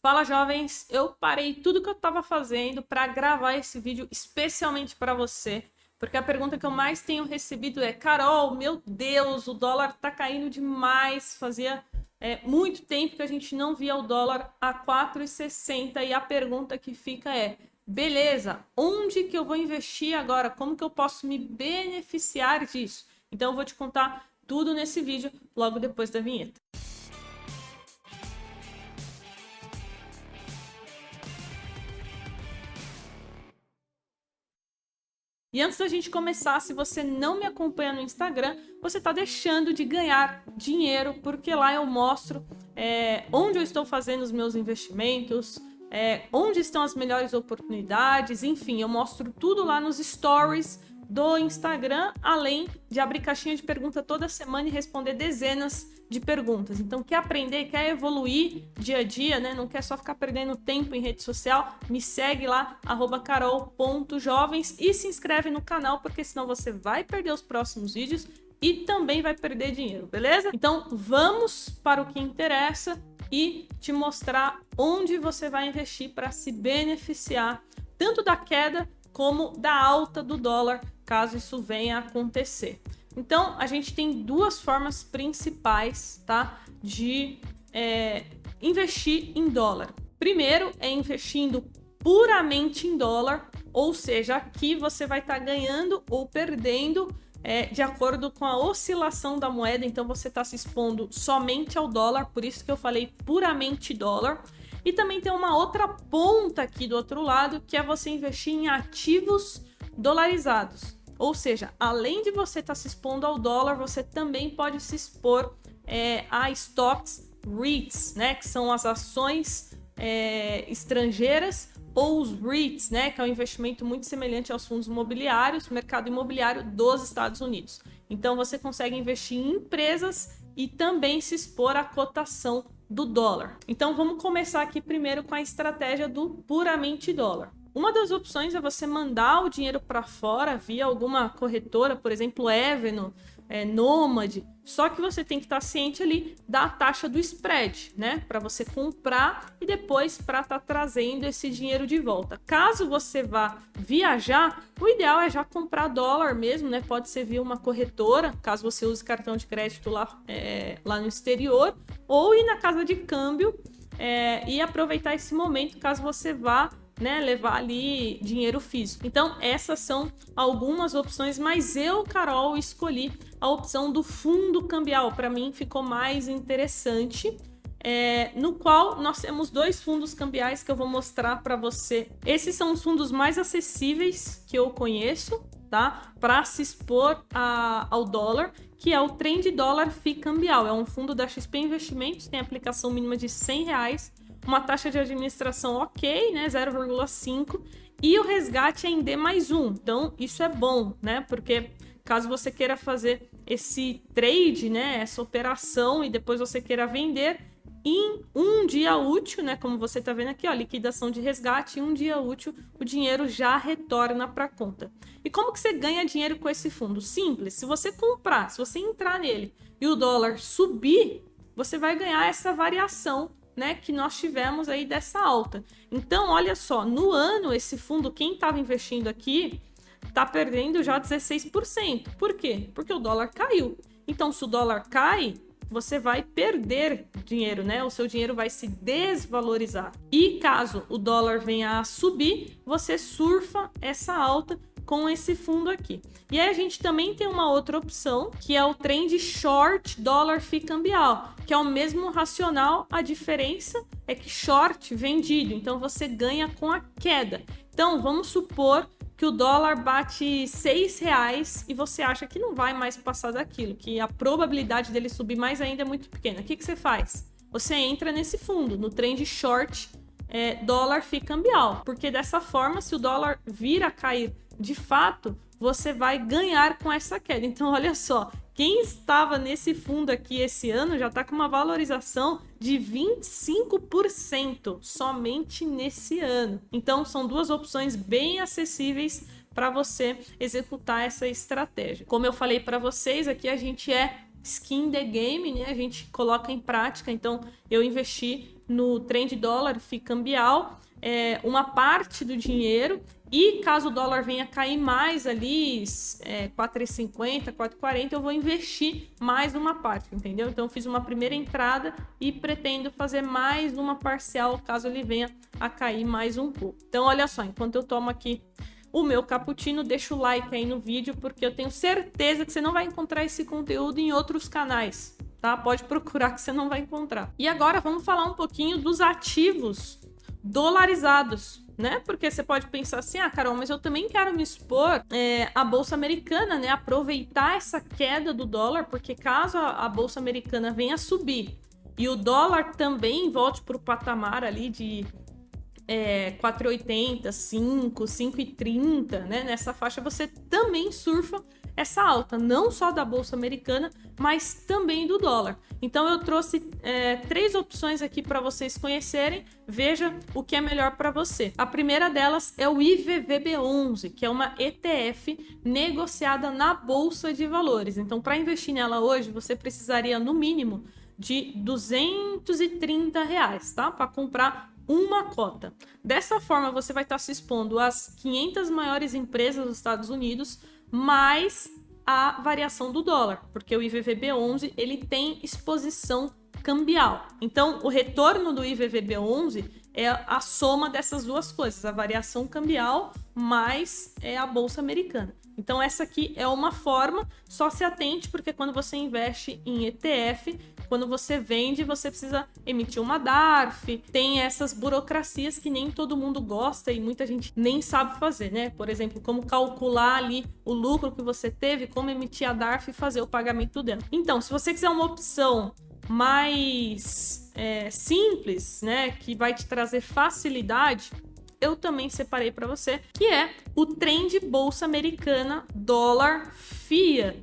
Fala jovens, eu parei tudo que eu estava fazendo para gravar esse vídeo especialmente para você, porque a pergunta que eu mais tenho recebido é: Carol, meu Deus, o dólar tá caindo demais. Fazia é, muito tempo que a gente não via o dólar a 4,60 e a pergunta que fica é: beleza, onde que eu vou investir agora? Como que eu posso me beneficiar disso? Então eu vou te contar tudo nesse vídeo logo depois da vinheta. E antes da gente começar, se você não me acompanha no Instagram, você está deixando de ganhar dinheiro, porque lá eu mostro é, onde eu estou fazendo os meus investimentos, é, onde estão as melhores oportunidades, enfim, eu mostro tudo lá nos stories do Instagram, além de abrir caixinha de pergunta toda semana e responder dezenas de perguntas. Então, quer aprender, quer evoluir dia a dia, né? Não quer só ficar perdendo tempo em rede social? Me segue lá, carol.jovens e se inscreve no canal, porque senão você vai perder os próximos vídeos e também vai perder dinheiro, beleza? Então, vamos para o que interessa e te mostrar onde você vai investir para se beneficiar tanto da queda como da alta do dólar, caso isso venha a acontecer. Então, a gente tem duas formas principais, tá? De é, investir em dólar. Primeiro é investindo puramente em dólar, ou seja, aqui você vai estar tá ganhando ou perdendo é, de acordo com a oscilação da moeda. Então, você está se expondo somente ao dólar, por isso que eu falei puramente dólar. E também tem uma outra ponta aqui do outro lado, que é você investir em ativos dolarizados. Ou seja, além de você estar tá se expondo ao dólar, você também pode se expor é, a stocks REITs, né? Que são as ações é, estrangeiras ou os REITs, né? Que é um investimento muito semelhante aos fundos imobiliários, mercado imobiliário dos Estados Unidos. Então você consegue investir em empresas e também se expor à cotação do dólar. Então vamos começar aqui primeiro com a estratégia do puramente dólar. Uma das opções é você mandar o dinheiro para fora via alguma corretora, por exemplo, Eveno, é, Nômade. Só que você tem que estar ciente ali da taxa do spread, né? Para você comprar e depois para estar tá trazendo esse dinheiro de volta. Caso você vá viajar, o ideal é já comprar dólar mesmo, né? Pode ser via uma corretora, caso você use cartão de crédito lá, é, lá no exterior, ou ir na casa de câmbio é, e aproveitar esse momento caso você vá né, levar ali dinheiro físico. Então, essas são algumas opções, mas eu, Carol, escolhi a opção do fundo cambial. Para mim, ficou mais interessante. É, no qual nós temos dois fundos cambiais que eu vou mostrar para você. Esses são os fundos mais acessíveis que eu conheço, tá? Para se expor a, ao dólar, que é o Trend Dólar FI Cambial. É um fundo da XP Investimentos, tem aplicação mínima de 100 reais uma taxa de administração ok, né, 0,5, e o resgate é em D mais um. Então, isso é bom, né? Porque caso você queira fazer esse trade, né, essa operação e depois você queira vender em um dia útil, né, como você está vendo aqui, ó, liquidação de resgate, em um dia útil o dinheiro já retorna para a conta. E como que você ganha dinheiro com esse fundo? Simples, se você comprar, se você entrar nele e o dólar subir, você vai ganhar essa variação né, que nós tivemos aí dessa alta. Então, olha só, no ano esse fundo, quem estava investindo aqui, está perdendo já 16%. Por quê? Porque o dólar caiu. Então, se o dólar cai, você vai perder dinheiro, né? O seu dinheiro vai se desvalorizar. E caso o dólar venha a subir, você surfa essa alta com esse fundo aqui. E aí a gente também tem uma outra opção, que é o trend short dólar FI cambial, que é o mesmo racional, a diferença é que short vendido, então você ganha com a queda. Então vamos supor que o dólar bate seis reais e você acha que não vai mais passar daquilo, que a probabilidade dele subir mais ainda é muito pequena. O que, que você faz? Você entra nesse fundo, no trend short é, dólar FI cambial, porque dessa forma, se o dólar vir a cair de fato, você vai ganhar com essa queda. Então, olha só, quem estava nesse fundo aqui esse ano já está com uma valorização de 25% somente nesse ano. Então, são duas opções bem acessíveis para você executar essa estratégia. Como eu falei para vocês, aqui a gente é skin the game, né? A gente coloca em prática. Então, eu investi no trend dólar FI cambial é, uma parte do dinheiro e caso o dólar venha cair mais ali, é, 4,50, 4,40, eu vou investir mais uma parte, entendeu? Então fiz uma primeira entrada e pretendo fazer mais uma parcial caso ele venha a cair mais um pouco. Então olha só, enquanto eu tomo aqui o meu cappuccino, deixa o like aí no vídeo, porque eu tenho certeza que você não vai encontrar esse conteúdo em outros canais, tá? Pode procurar que você não vai encontrar. E agora vamos falar um pouquinho dos ativos dolarizados, né? Porque você pode pensar assim, ah, Carol, mas eu também quero me expor é, à Bolsa Americana, né? Aproveitar essa queda do dólar, porque caso a, a Bolsa Americana venha subir e o dólar também volte para o patamar ali de é, 4,80, 5, 5,30, né? Nessa faixa você também surfa essa alta, não só da Bolsa Americana, mas também do dólar. Então eu trouxe é, três opções aqui para vocês conhecerem. Veja o que é melhor para você. A primeira delas é o IVVB11, que é uma ETF negociada na Bolsa de Valores. Então, para investir nela hoje, você precisaria, no mínimo, de 230 reais, tá? Para comprar uma cota. Dessa forma, você vai estar se expondo às 500 maiores empresas dos Estados Unidos, mais a variação do dólar, porque o IVVB11 ele tem exposição cambial. Então, o retorno do IVVB11 é a soma dessas duas coisas, a variação cambial mais é a bolsa americana. Então essa aqui é uma forma, só se atente porque quando você investe em ETF, quando você vende, você precisa emitir uma DARF, tem essas burocracias que nem todo mundo gosta e muita gente nem sabe fazer, né? Por exemplo, como calcular ali o lucro que você teve, como emitir a DARF e fazer o pagamento dela. Então, se você quiser uma opção mais é, simples, né, que vai te trazer facilidade, eu também separei para você, que é o trend bolsa americana dólar FIA.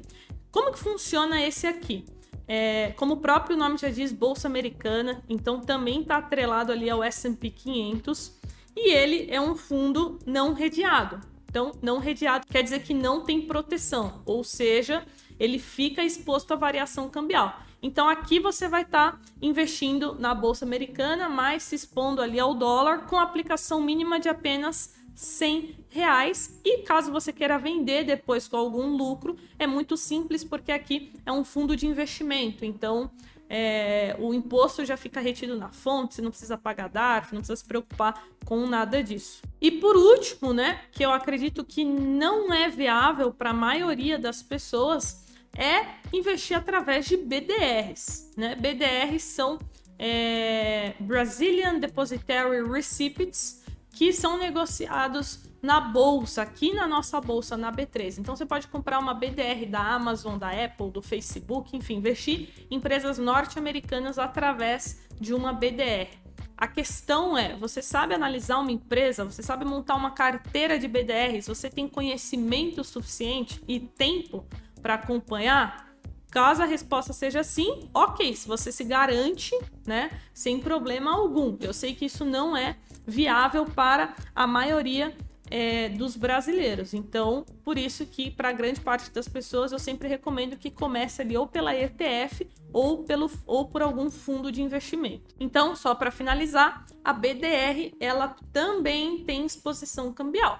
Como que funciona esse aqui? É, como o próprio nome já diz, bolsa americana, então também está atrelado ali ao S&P 500 e ele é um fundo não redeado. Então, não redeado quer dizer que não tem proteção, ou seja, ele fica exposto à variação cambial. Então aqui você vai estar tá investindo na bolsa americana, mas se expondo ali ao dólar com aplicação mínima de apenas 100 reais. E caso você queira vender depois com algum lucro, é muito simples porque aqui é um fundo de investimento. Então é, o imposto já fica retido na fonte, você não precisa pagar DARF, não precisa se preocupar com nada disso. E por último, né, que eu acredito que não é viável para a maioria das pessoas, é investir através de BDRs. Né? BDRs são é, Brazilian Depositary Receipts, que são negociados na bolsa, aqui na nossa bolsa, na B3. Então você pode comprar uma BDR da Amazon, da Apple, do Facebook, enfim, investir em empresas norte-americanas através de uma BDR. A questão é, você sabe analisar uma empresa, você sabe montar uma carteira de BDRs, você tem conhecimento suficiente e tempo para acompanhar? Caso a resposta seja sim, ok, se você se garante, né, sem problema algum. Eu sei que isso não é viável para a maioria é, dos brasileiros. Então, por isso que para grande parte das pessoas eu sempre recomendo que comece ali ou pela ETF ou, pelo, ou por algum fundo de investimento. Então, só para finalizar, a BDR ela também tem exposição cambial.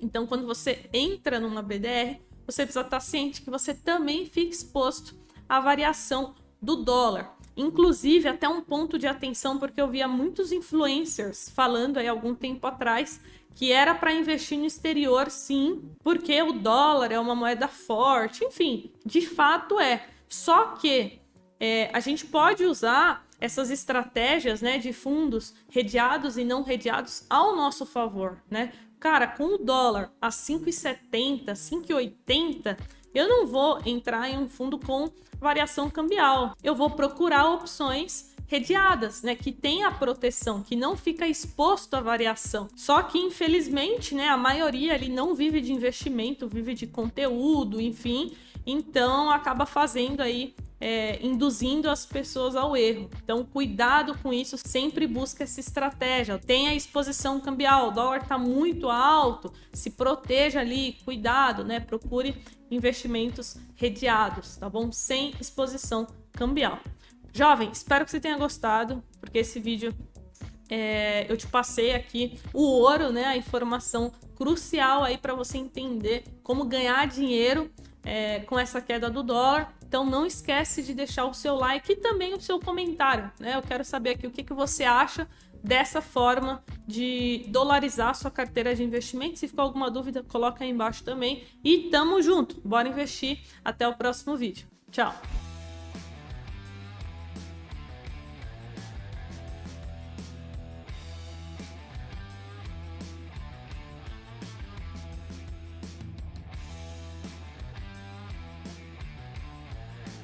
Então, quando você entra numa BDR, você precisa estar ciente que você também fica exposto à variação do dólar. Inclusive, até um ponto de atenção, porque eu via muitos influencers falando aí algum tempo atrás que era para investir no exterior, sim, porque o dólar é uma moeda forte, enfim, de fato é. Só que é, a gente pode usar essas estratégias né, de fundos redeados e não redeados ao nosso favor, né? Cara, com o dólar a 5,70, 5,80, eu não vou entrar em um fundo com variação cambial. Eu vou procurar opções redeadas, né, que tem a proteção, que não fica exposto à variação. Só que infelizmente, né, a maioria ali não vive de investimento, vive de conteúdo, enfim, então acaba fazendo aí é, induzindo as pessoas ao erro. Então, cuidado com isso, sempre busca essa estratégia. Tem a exposição cambial, o dólar está muito alto, se proteja ali, cuidado, né? Procure investimentos redeados, tá bom? Sem exposição cambial. Jovem, espero que você tenha gostado, porque esse vídeo é, eu te passei aqui o ouro, né? A informação crucial aí para você entender como ganhar dinheiro é, com essa queda do dólar. Então não esquece de deixar o seu like e também o seu comentário, né? Eu quero saber aqui o que, que você acha dessa forma de dolarizar sua carteira de investimento. Se ficou alguma dúvida, coloca aí embaixo também. E tamo junto, bora investir. Até o próximo vídeo. Tchau!